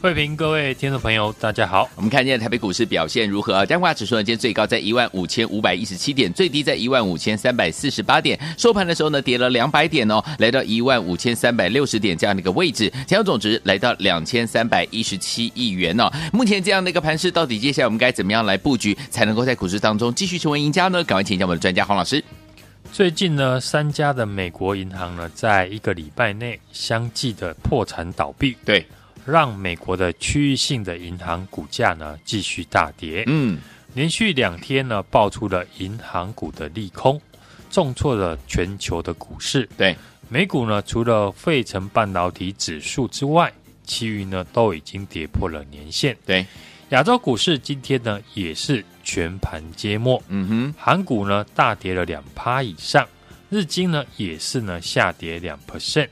慧平，各位听众朋友，大家好。我们看见台北股市表现如何啊？加权指数呢，今天最高在一万五千五百一十七点，最低在一万五千三百四十八点。收盘的时候呢，跌了两百点哦，来到一万五千三百六十点这样的一个位置。成交总值来到两千三百一十七亿元哦。目前这样的一个盘势，到底接下来我们该怎么样来布局，才能够在股市当中继续成为赢家呢？赶快请教我们的专家黄老师。最近呢，三家的美国银行呢，在一个礼拜内相继的破产倒闭。对。让美国的区域性的银行股价呢继续大跌，嗯，连续两天呢爆出了银行股的利空，重挫了全球的股市。对，美股呢除了费城半导体指数之外，其余呢都已经跌破了年线。对，亚洲股市今天呢也是全盘皆墨，嗯哼，韩股呢大跌了两趴以上，日经呢也是呢下跌两 percent。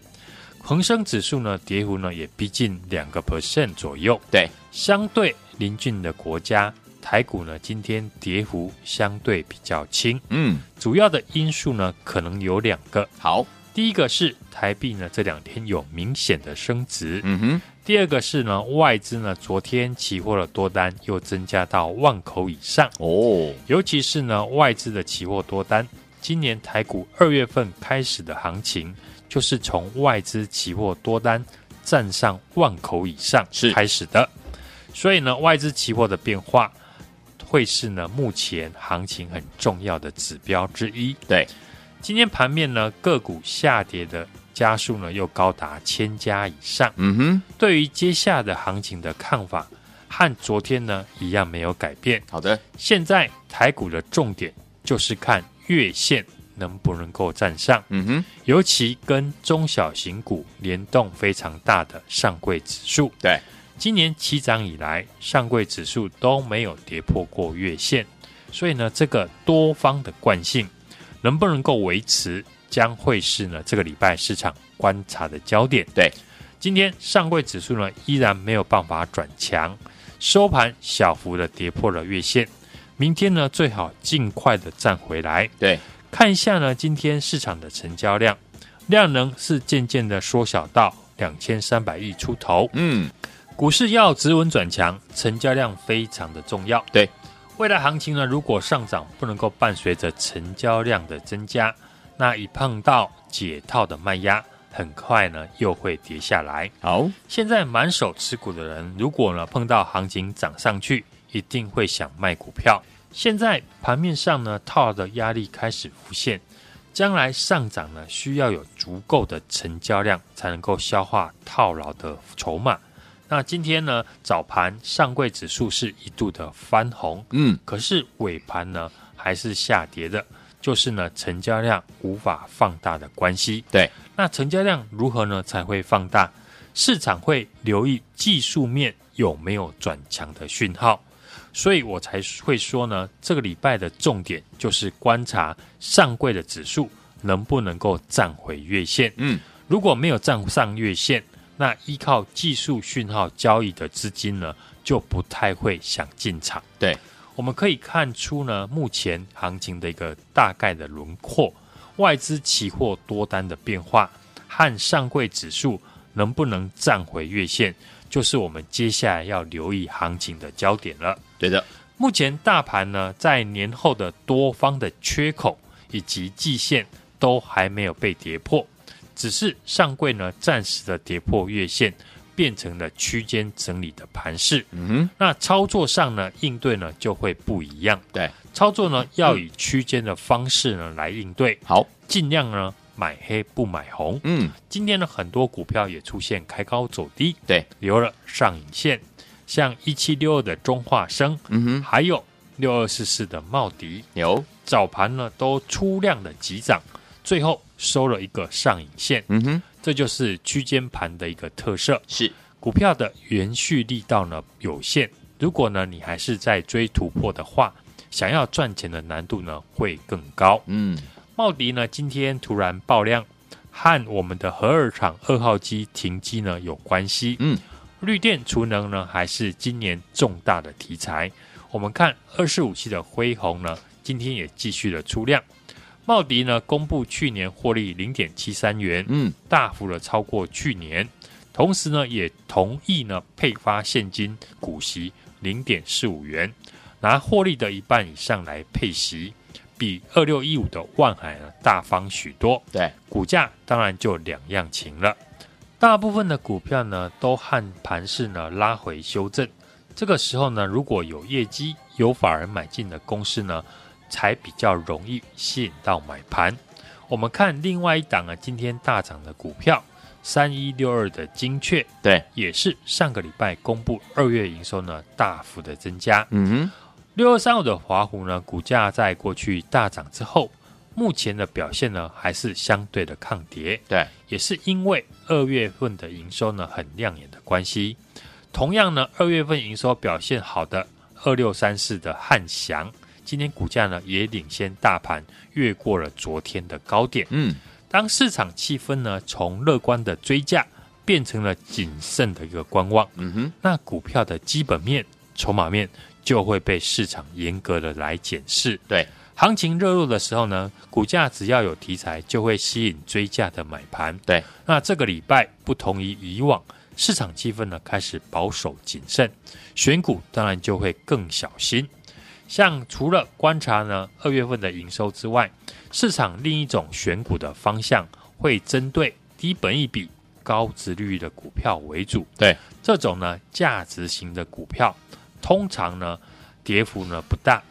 恒生指数呢，跌幅呢也逼近两个 percent 左右。对，相对邻近的国家，台股呢今天跌幅相对比较轻。嗯，主要的因素呢可能有两个。好，第一个是台币呢这两天有明显的升值。嗯哼。第二个是呢外资呢昨天期货的多单又增加到万口以上。哦，尤其是呢外资的期货多单，今年台股二月份开始的行情。就是从外资期货多单站上万口以上是开始的，所以呢，外资期货的变化会是呢目前行情很重要的指标之一。对，今天盘面呢个股下跌的家数呢又高达千家以上。嗯哼，对于接下的行情的看法和昨天呢一样没有改变。好的，现在台股的重点就是看月线。能不能够站上？嗯哼，尤其跟中小型股联动非常大的上柜指数，对，今年起涨以来，上柜指数都没有跌破过月线，所以呢，这个多方的惯性能不能够维持，将会是呢这个礼拜市场观察的焦点。对，今天上柜指数呢依然没有办法转强，收盘小幅的跌破了月线，明天呢最好尽快的站回来。对。看一下呢，今天市场的成交量量能是渐渐的缩小到两千三百亿出头。嗯，股市要止稳转强，成交量非常的重要。对，未来行情呢，如果上涨不能够伴随着成交量的增加，那一碰到解套的卖压，很快呢又会跌下来。好，现在满手持股的人，如果呢碰到行情涨上去，一定会想卖股票。现在盘面上呢，套牢的压力开始浮现，将来上涨呢，需要有足够的成交量才能够消化套牢的筹码。那今天呢，早盘上柜指数是一度的翻红，嗯，可是尾盘呢还是下跌的，就是呢成交量无法放大的关系。对，那成交量如何呢才会放大？市场会留意技术面有没有转强的讯号。所以我才会说呢，这个礼拜的重点就是观察上柜的指数能不能够站回月线。嗯，如果没有站上月线，那依靠技术讯号交易的资金呢，就不太会想进场。对，我们可以看出呢，目前行情的一个大概的轮廓，外资期货多单的变化和上柜指数能不能站回月线，就是我们接下来要留意行情的焦点了。对的，目前大盘呢，在年后的多方的缺口以及季线都还没有被跌破，只是上柜呢暂时的跌破月线，变成了区间整理的盘势。嗯哼，那操作上呢，应对呢就会不一样。对，操作呢要以区间的方式呢来应对。好，尽量呢买黑不买红。嗯，今天呢很多股票也出现开高走低，对，留了上影线。像一七六二的中化生，嗯哼，还有六二四四的茂迪，有早盘呢都出量的急涨，最后收了一个上影线。嗯哼，这就是区间盘的一个特色。是股票的延续力道呢有限，如果呢你还是在追突破的话，想要赚钱的难度呢会更高。嗯，茂迪呢今天突然爆量，和我们的核二厂二号机停机呢有关系。嗯，绿电储能呢还是今年重大的题材。我们看二四五七的辉宏呢，今天也继续的出量。茂迪呢公布去年获利零点七三元，嗯，大幅的超过去年，同时呢也同意呢配发现金股息零点四五元，拿获利的一半以上来配息，比二六一五的万海呢大方许多。对，股价当然就两样情了。大部分的股票呢都和盘势呢拉回修正。这个时候呢，如果有业绩、有法人买进的公司呢，才比较容易吸引到买盘。我们看另外一档啊，今天大涨的股票三一六二的精确，对，也是上个礼拜公布二月营收呢大幅的增加。嗯哼，六二三五的华湖呢，股价在过去大涨之后，目前的表现呢还是相对的抗跌。对，也是因为二月份的营收呢很亮眼的关系。同样呢，二月份营收表现好的二六三四的汉翔，今天股价呢也领先大盘，越过了昨天的高点。嗯，当市场气氛呢从乐观的追价变成了谨慎的一个观望，嗯哼，那股票的基本面、筹码面就会被市场严格的来检视。对，行情热络的时候呢，股价只要有题材，就会吸引追价的买盘。对，那这个礼拜不同于以往。市场气氛呢开始保守谨慎，选股当然就会更小心。像除了观察呢二月份的营收之外，市场另一种选股的方向会针对低本益比、高值率的股票为主。对，这种呢价值型的股票，通常呢跌幅呢不大，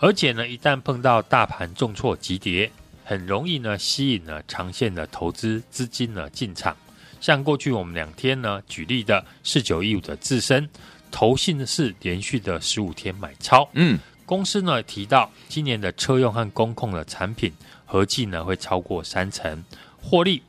而且呢一旦碰到大盘重挫急跌，很容易呢吸引了长线的投资资金呢进场。像过去我们两天呢举例的四九一五的自身，投信是连续的十五天买超。嗯，公司呢提到今年的车用和工控的产品合计呢会超过三成，获利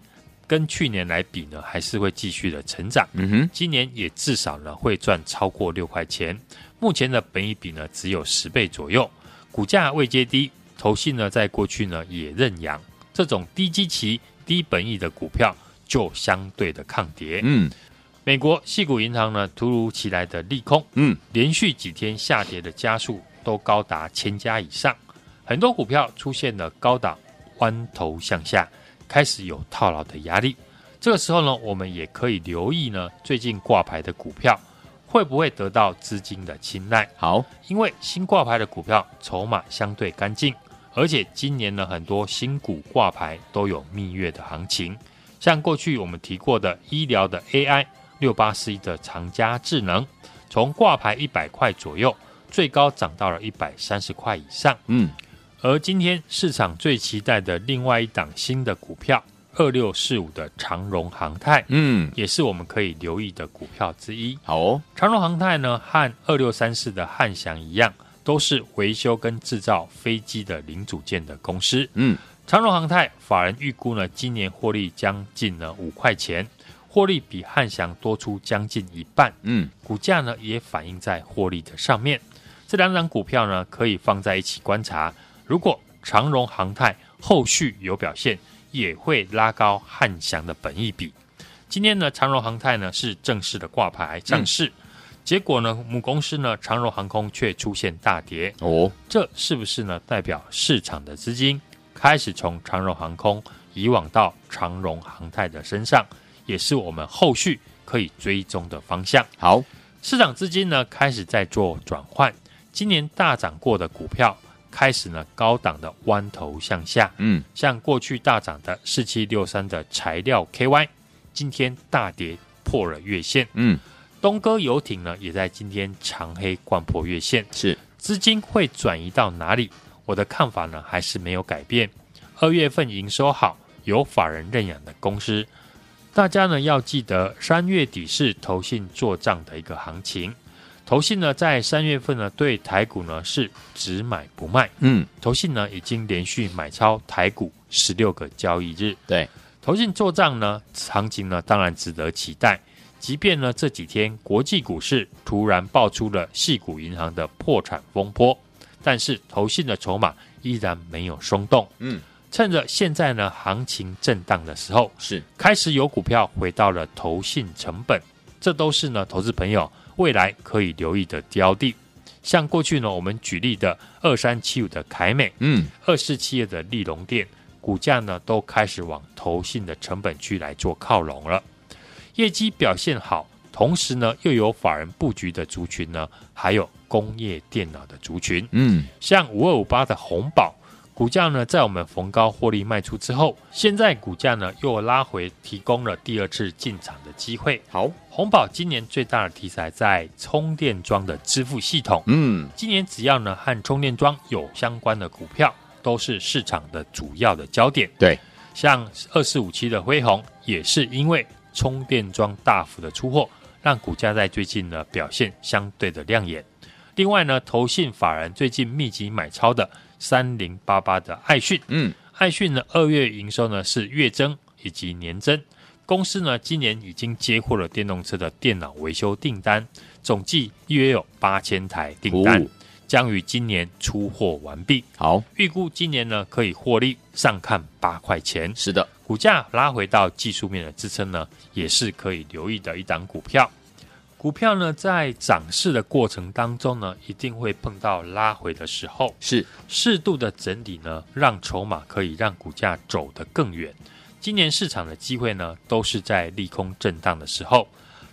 跟去年来比呢还是会继续的成长。嗯哼，今年也至少呢会赚超过六块钱。目前的本益比呢只有十倍左右，股价未接低，投信呢在过去呢也认养这种低基期、低本益的股票。就相对的抗跌。嗯，美国系股银行呢，突如其来的利空，嗯，连续几天下跌的家数都高达千家以上，很多股票出现了高档弯头向下，开始有套牢的压力。这个时候呢，我们也可以留意呢，最近挂牌的股票会不会得到资金的青睐？好，因为新挂牌的股票筹码相对干净，而且今年呢，很多新股挂牌都有蜜月的行情。像过去我们提过的医疗的 AI 六八四一的长佳智能，从挂牌一百块左右，最高涨到了一百三十块以上。嗯，而今天市场最期待的另外一档新的股票二六四五的长荣航太，嗯，也是我们可以留意的股票之一。好哦，长荣航太呢，和二六三四的汉翔一样，都是维修跟制造飞机的零组件的公司。嗯。长荣航太法人预估呢，今年获利将近呢五块钱，获利比汉翔多出将近一半。嗯，股价呢也反映在获利的上面。这两档股票呢可以放在一起观察。如果长荣航太后续有表现，也会拉高汉翔的本益比。今天呢，长荣航太呢是正式的挂牌上市，嗯、结果呢母公司呢长荣航空却出现大跌。哦，这是不是呢代表市场的资金？开始从长荣航空移往到长荣航太的身上，也是我们后续可以追踪的方向。好，市场资金呢开始在做转换，今年大涨过的股票开始呢高档的弯头向下。嗯，像过去大涨的四七六三的材料 KY，今天大跌破了月线。嗯，东哥游艇呢也在今天长黑掼破月线。是，资金会转移到哪里？我的看法呢，还是没有改变。二月份营收好，有法人认养的公司，大家呢要记得，三月底是投信做账的一个行情。投信呢在三月份呢对台股呢是只买不卖，嗯，投信呢已经连续买超台股十六个交易日，对，投信做账呢，行情呢当然值得期待。即便呢这几天国际股市突然爆出了系股银行的破产风波，但是投信的筹码依然没有松动。嗯，趁着现在呢行情震荡的时候，是。开始有股票回到了投信成本，这都是呢投资朋友未来可以留意的标的。像过去呢我们举例的二三七五的凯美，嗯，二四七二的利隆电，股价呢都开始往投信的成本区来做靠拢了。业绩表现好，同时呢又有法人布局的族群呢，还有工业电脑的族群，嗯，像五二五八的红宝，股价呢在我们逢高获利卖出之后，现在股价呢又拉回，提供了第二次进场的机会。好，宏宝今年最大的题材在充电桩的支付系统，嗯，今年只要呢和充电桩有相关的股票，都是市场的主要的焦点。对，像二四五七的辉宏，也是因为。充电桩大幅的出货，让股价在最近呢表现相对的亮眼。另外呢，投信法人最近密集买超的三零八八的爱讯，嗯，爱讯呢二月营收呢是月增以及年增。公司呢今年已经接获了电动车的电脑维修订单，总计约有八千台订单，将于今年出货完毕。好，预估今年呢可以获利上看八块钱。是的。股价拉回到技术面的支撑呢，也是可以留意的一档股票。股票呢，在涨势的过程当中呢，一定会碰到拉回的时候，是适度的整理呢，让筹码可以让股价走得更远。今年市场的机会呢，都是在利空震荡的时候，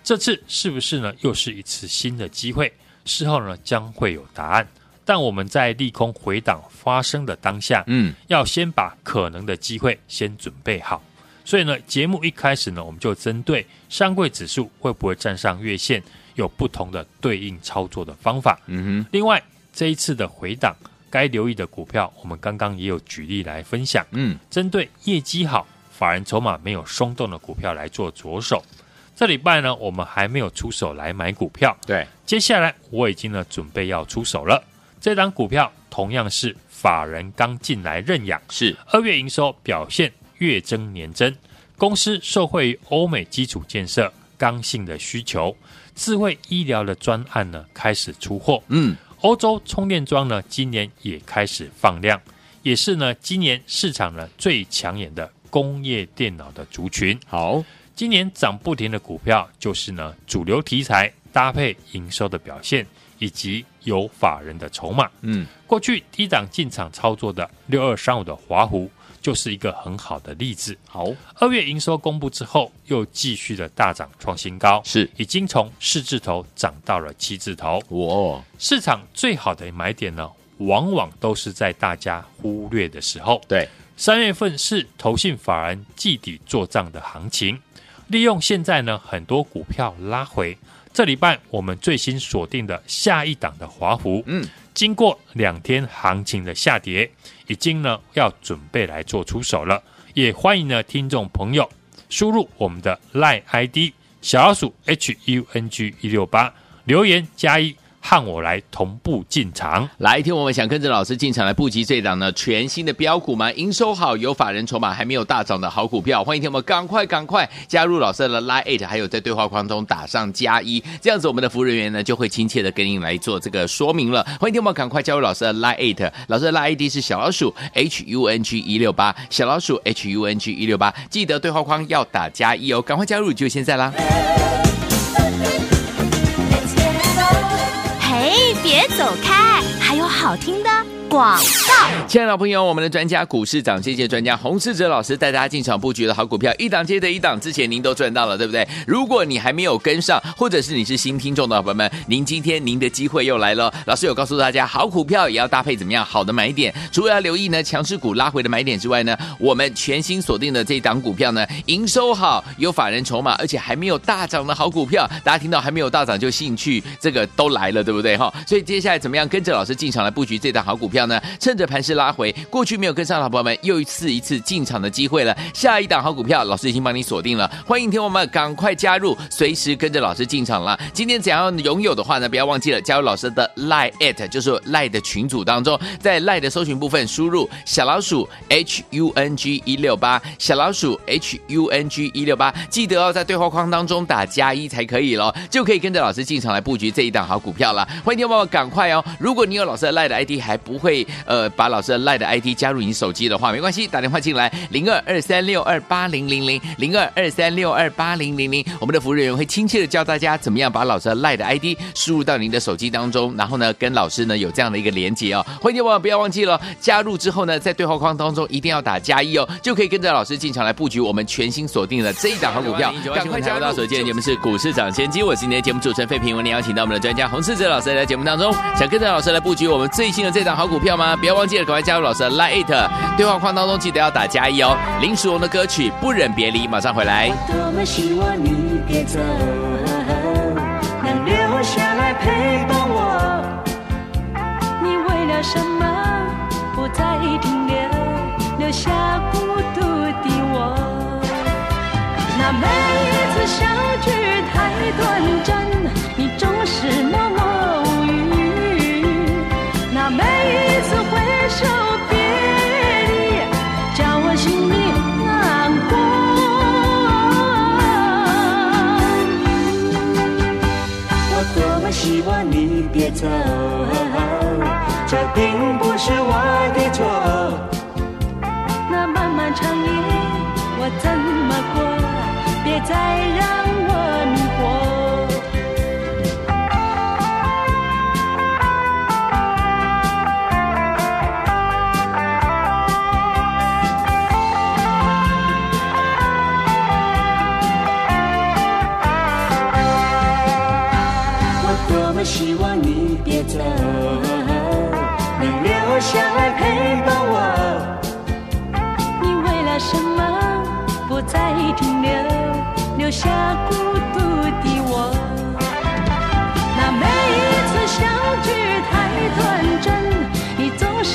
这次是不是呢，又是一次新的机会？事后呢，将会有答案。但我们在利空回档发生的当下，嗯，要先把可能的机会先准备好。所以呢，节目一开始呢，我们就针对上柜指数会不会站上月线，有不同的对应操作的方法。嗯哼，另外这一次的回档，该留意的股票，我们刚刚也有举例来分享。嗯，针对业绩好、法人筹码没有松动的股票来做着手。这礼拜呢，我们还没有出手来买股票。对，接下来我已经呢准备要出手了。这档股票同样是法人刚进来认养，是二月营收表现月增年增，公司受惠于欧美基础建设刚性的需求，智慧医疗的专案呢开始出货，嗯，欧洲充电桩呢今年也开始放量，也是呢今年市场呢最抢眼的工业电脑的族群。好，今年涨不停的股票就是呢主流题材搭配营收的表现。以及有法人的筹码，嗯，过去低档进场操作的六二三五的华湖就是一个很好的例子。好，二月营收公布之后，又继续的大涨创新高，是已经从四字头涨到了七字头。哇，市场最好的买点呢，往往都是在大家忽略的时候。对，三月份是投信法人季底做账的行情，利用现在呢很多股票拉回。这礼拜我们最新锁定的下一档的华孚，嗯，经过两天行情的下跌，已经呢要准备来做出手了。也欢迎呢听众朋友输入我们的 LINE ID 小老鼠 H U N G 一六八留言加一。和我来同步进场，来听我们想跟着老师进场来布局这档呢全新的标股吗？营收好，有法人筹码还没有大涨的好股票，欢迎听我们赶快赶快加入老师的 Line，还有在对话框中打上加一，这样子我们的服务人员呢就会亲切的跟您来做这个说明了。欢迎听我们赶快加入老师的 Line，老师的 Line ID 是小老鼠 H U N G 一六八，小老鼠 H U N G 一六八，记得对话框要打加一哦，赶快加入就现在啦。走开，还有好听的广告。亲爱的朋友，我们的专家股市涨跌界专家洪世哲老师带大家进场布局的好股票，一档接着一档，之前您都赚到了，对不对？如果你还没有跟上，或者是你是新听众的伙伴们，您今天您的机会又来了。老师有告诉大家，好股票也要搭配怎么样好的买点，除了要留意呢强势股拉回的买点之外呢，我们全新锁定的这档股票呢，营收好，有法人筹码，而且还没有大涨的好股票。大家听到还没有大涨就兴趣，这个都来了，对不对哈？所以接下来怎么样跟着老师进场来布局这档好股票？呢，趁着盘势拉回，过去没有跟上的好朋友们，又一次一次进场的机会了。下一档好股票，老师已经帮你锁定了，欢迎听我们赶快加入，随时跟着老师进场了。今天想要拥有的话呢，不要忘记了加入老师的 Lie at，就是 Lie 的群组当中，在 Lie 的搜寻部分输入小老鼠 H U N G 一六八，小老鼠 H U N G 一六八，记得哦，在对话框当中打加一才可以喽，就可以跟着老师进场来布局这一档好股票了。欢迎听我们赶快哦，如果你有老师的 Lie 的 ID 还不会呃把老师的 Line 的 ID 加入你手机的话，没关系，打电话进来零二二三六二八零零零零二二三六二八零零零，我们的服务人员会亲切的教大家怎么样把老师的 Line 的 ID 输入到您的手机当中，然后呢跟老师呢有这样的一个连接哦。欢迎听我们不要忘记了加入之后呢，在对话框当中一定要打加一哦，就可以跟着老师进场来布局我们全新锁定的这一档好股票。赶快加入到手机的节目是股市涨先机，我是你的节目主持人费平，为您邀请到我们的专家洪世哲老师来节目当中，想跟着老师来布局我们最新的这档好股票吗？不要忘记了赶快加入老师的 Line it 对话框当中记得要打加一哦。林淑荣的歌曲《不忍别离》，马上回来。多么希望你别走，能留下来陪伴我。你为了什么不再停留，留下孤独的我？那每一次相聚太短暂，你总是默默走，这并不是我的错。那漫漫长夜，我怎么过？别再让你别走，能留下来陪伴我。你为了什么不再停留，留下孤独的我？那每一次相聚太短暂，你总是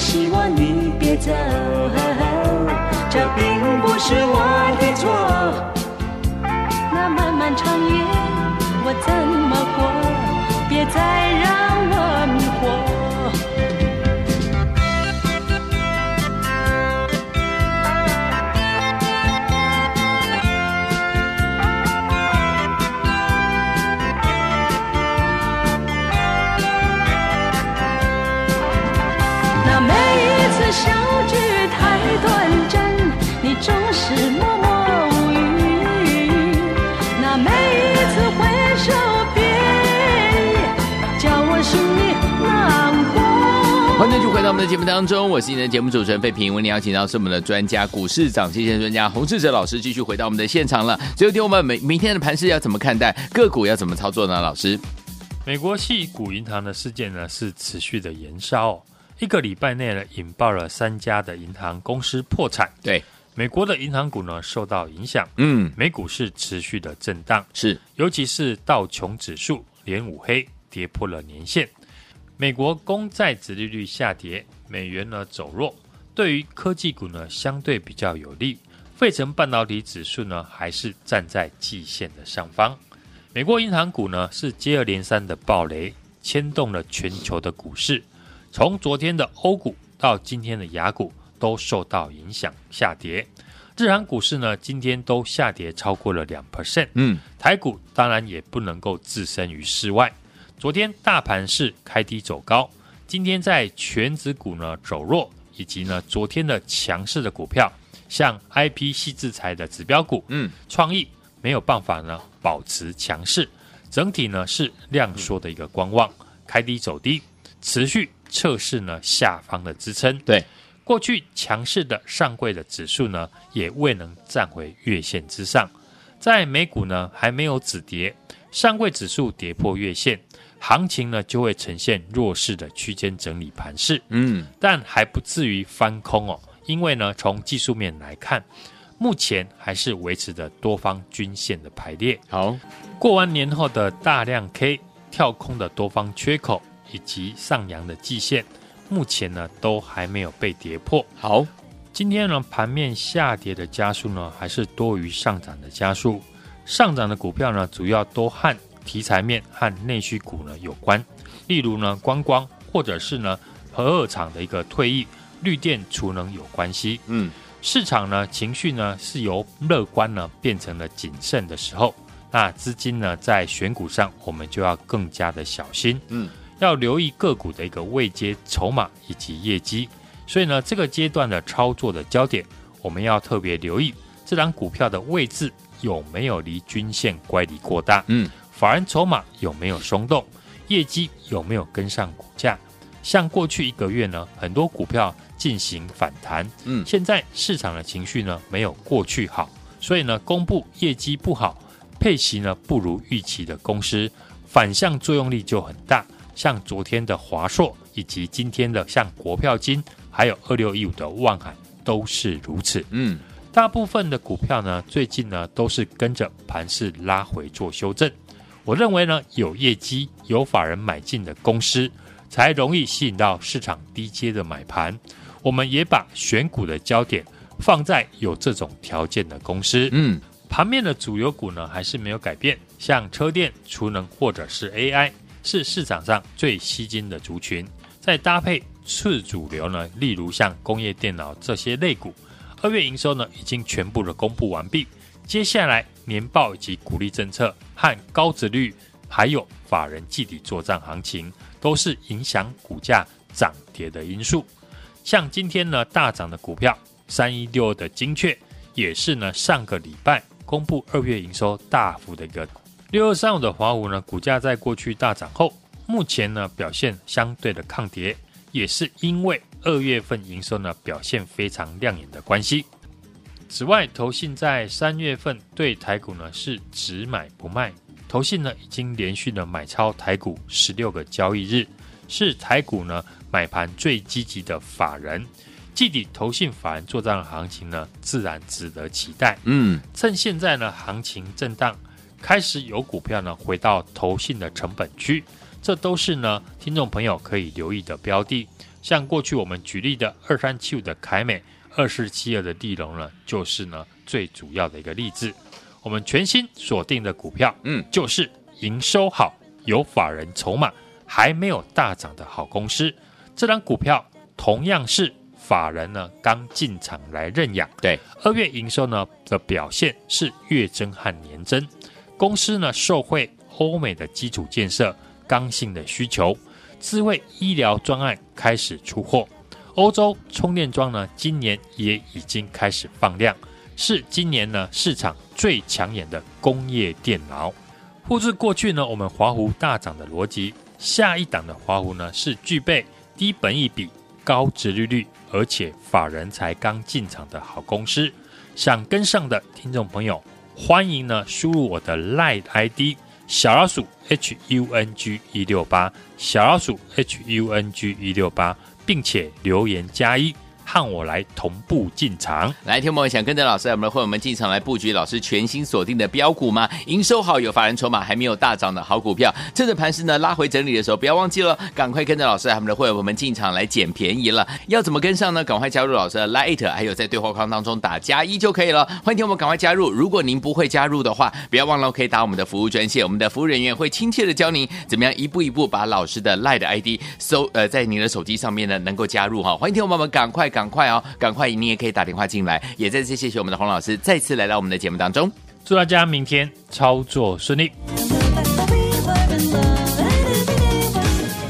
希望你别走，这并不是我的错。那漫漫长夜，我怎么过？别再让我迷惑。欢迎继续回到我们的节目当中，我是你的节目主持人费平。为你邀请到是我们的专家股市涨跌线专家洪志哲老师，继续回到我们的现场了。最后听我们明明天的盘势要怎么看待？个股要怎么操作呢？老师，美国系股银行的事件呢是持续的延烧，哦，一个礼拜内呢引爆了三家的银行公司破产。对，美国的银行股呢受到影响，嗯，美股是持续的震荡，是，尤其是道琼指数连五黑，跌破了年线。美国公债殖利率下跌，美元呢走弱，对于科技股呢相对比较有利。费城半导体指数呢还是站在季线的上方。美国银行股呢是接二连三的暴雷，牵动了全球的股市。从昨天的欧股到今天的雅股都受到影响下跌。日韩股市呢今天都下跌超过了两 percent。嗯，台股当然也不能够置身于世外。昨天大盘是开低走高，今天在全指股呢走弱，以及呢昨天的强势的股票，像 I P 系制裁的指标股，嗯，创意没有办法呢保持强势，整体呢是量缩的一个观望，开低走低，持续测试呢下方的支撑。对，过去强势的上柜的指数呢也未能站回月线之上，在美股呢还没有止跌，上柜指数跌破月线。行情呢就会呈现弱势的区间整理盘势。嗯，但还不至于翻空哦，因为呢，从技术面来看，目前还是维持着多方均线的排列。好，过完年后的大量 K 跳空的多方缺口以及上扬的季线，目前呢都还没有被跌破。好，今天呢盘面下跌的加速呢还是多于上涨的加速，上涨的股票呢主要都和题材面和内需股呢有关，例如呢观光或者是呢核二厂的一个退役、绿电储能有关系。嗯。市场呢情绪呢是由乐观呢变成了谨慎的时候，那资金呢在选股上我们就要更加的小心，嗯，要留意个股的一个位阶筹码以及业绩，所以呢这个阶段的操作的焦点，我们要特别留意这档股票的位置有没有离均线乖离过大，嗯，法人筹码有没有松动，业绩有没有跟上股价，像过去一个月呢很多股票。进行反弹，嗯，现在市场的情绪呢没有过去好，所以呢公布业绩不好，配息呢不如预期的公司，反向作用力就很大。像昨天的华硕，以及今天的像国票金，还有二六一五的万海都是如此。嗯，大部分的股票呢最近呢都是跟着盘势拉回做修正。我认为呢有业绩、有法人买进的公司，才容易吸引到市场低阶的买盘。我们也把选股的焦点放在有这种条件的公司。嗯，盘面的主流股呢还是没有改变，像车电、储能或者是 AI 是市场上最吸金的族群。再搭配次主流呢，例如像工业电脑这些类股，二月营收呢已经全部的公布完毕。接下来年报以及股利政策和高殖率，还有法人季底作战行情，都是影响股价涨跌的因素。像今天呢大涨的股票三一六的精确，也是呢上个礼拜公布二月营收大幅的一个六二三五的华五呢股价在过去大涨后，目前呢表现相对的抗跌，也是因为二月份营收呢表现非常亮眼的关系。此外，投信在三月份对台股呢是只买不卖，投信呢已经连续的买超台股十六个交易日，是台股呢。买盘最积极的法人，季底投信法人做账的行情呢，自然值得期待。嗯，趁现在呢行情震荡，开始有股票呢回到投信的成本区，这都是呢听众朋友可以留意的标的。像过去我们举例的二三七五的凯美，二四七二的地龙呢，就是呢最主要的一个例子。我们全新锁定的股票，嗯，就是营收好、有法人筹码、还没有大涨的好公司。这档股票同样是法人呢刚进场来认养，对，二月营收呢的表现是月增和年增，公司呢受惠欧美的基础建设、刚性的需求，智慧医疗专案开始出货，欧洲充电桩呢今年也已经开始放量，是今年呢市场最抢眼的工业电脑。复制过去呢我们华湖大涨的逻辑，下一档的华湖呢是具备。低本益比、高殖利率，而且法人才刚进场的好公司，想跟上的听众朋友，欢迎呢输入我的 LINE ID 小老鼠 H U N G 一六八小老鼠 H U N G 一六八，并且留言加一。和我来同步进场，来，听我们想跟着老师，我们的会员们进场来布局老师全新锁定的标股吗？营收好，有法人筹码，还没有大涨的好股票，趁着盘势呢拉回整理的时候，不要忘记了，赶快跟着老师，我们的会员们进场来捡便宜了。要怎么跟上呢？赶快加入老师的 Light，还有在对话框当中打加一就可以了。欢迎听我们赶快加入。如果您不会加入的话，不要忘了可以打我们的服务专线，我们的服务人员会亲切的教您怎么样一步一步把老师的 Light ID 搜呃在您的手机上面呢能够加入哈。欢迎听我们赶快赶。赶快哦，赶快！你也可以打电话进来。也再次谢谢我们的洪老师再次来到我们的节目当中。祝大家明天操作顺利。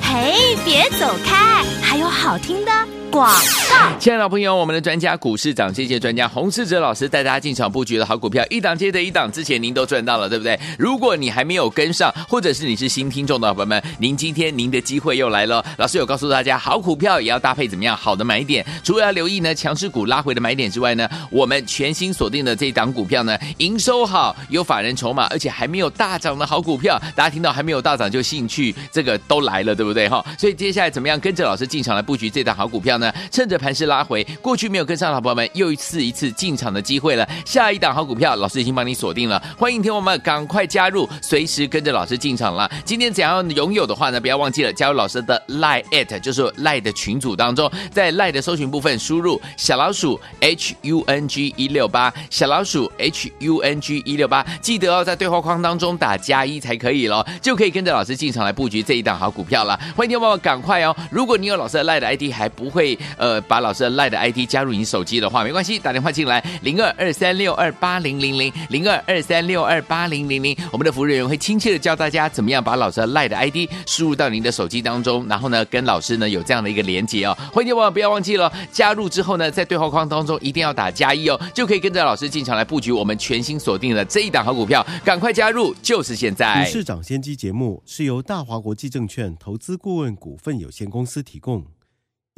嘿，别走开，还有好听的广告。亲爱的朋友，我们的专家股市长，谢谢专家洪世哲老师带大家进场布局的好股票，一档接着一档，之前您都赚到了，对不对？如果你还没有跟上，或者是你是新听众的朋友们，您今天您的机会又来了。老师有告诉大家，好股票也要搭配怎么样好的买点，除了要留意呢强势股拉回的买点之外呢，我们全新锁定的这一档股票呢，营收好，有法人筹码，而且还没有大涨的好股票，大家听到还没有大涨就兴趣，这个都来了，对不对哈？所以接下来怎么样跟着老师进场来布局这档好股票？趁着盘势拉回，过去没有跟上的好朋友们，又一次一次进场的机会了。下一档好股票，老师已经帮你锁定了，欢迎听我们赶快加入，随时跟着老师进场了。今天想要拥有的话呢，不要忘记了加入老师的 Lie at，就是赖的群组当中，在赖的搜寻部分输入小老鼠 H U N G 一六八，小老鼠 H U N G 一六八，记得哦，在对话框当中打加一才可以喽，就可以跟着老师进场来布局这一档好股票了。欢迎听我们赶快哦，如果你有老师的赖的 ID 还不会呃把老师的赖的 ID 加入你手机的话，没关系，打电话进来零二二三六二八零零零零二二三六二八零零零，我们的服务人员会亲切的教大家怎么样把老师的赖的 ID 输入到您的手机当中，然后呢跟老师呢有这样的一个连接哦。欢迎听我不要忘记了加入之后呢，在对话框当中一定要打加一哦，就可以跟着老师进场来布局我们全新锁定的这一档好股票，赶快加入，就是现在。股市涨先机节目是由大华国际证券投资顾问股份有限公司提供。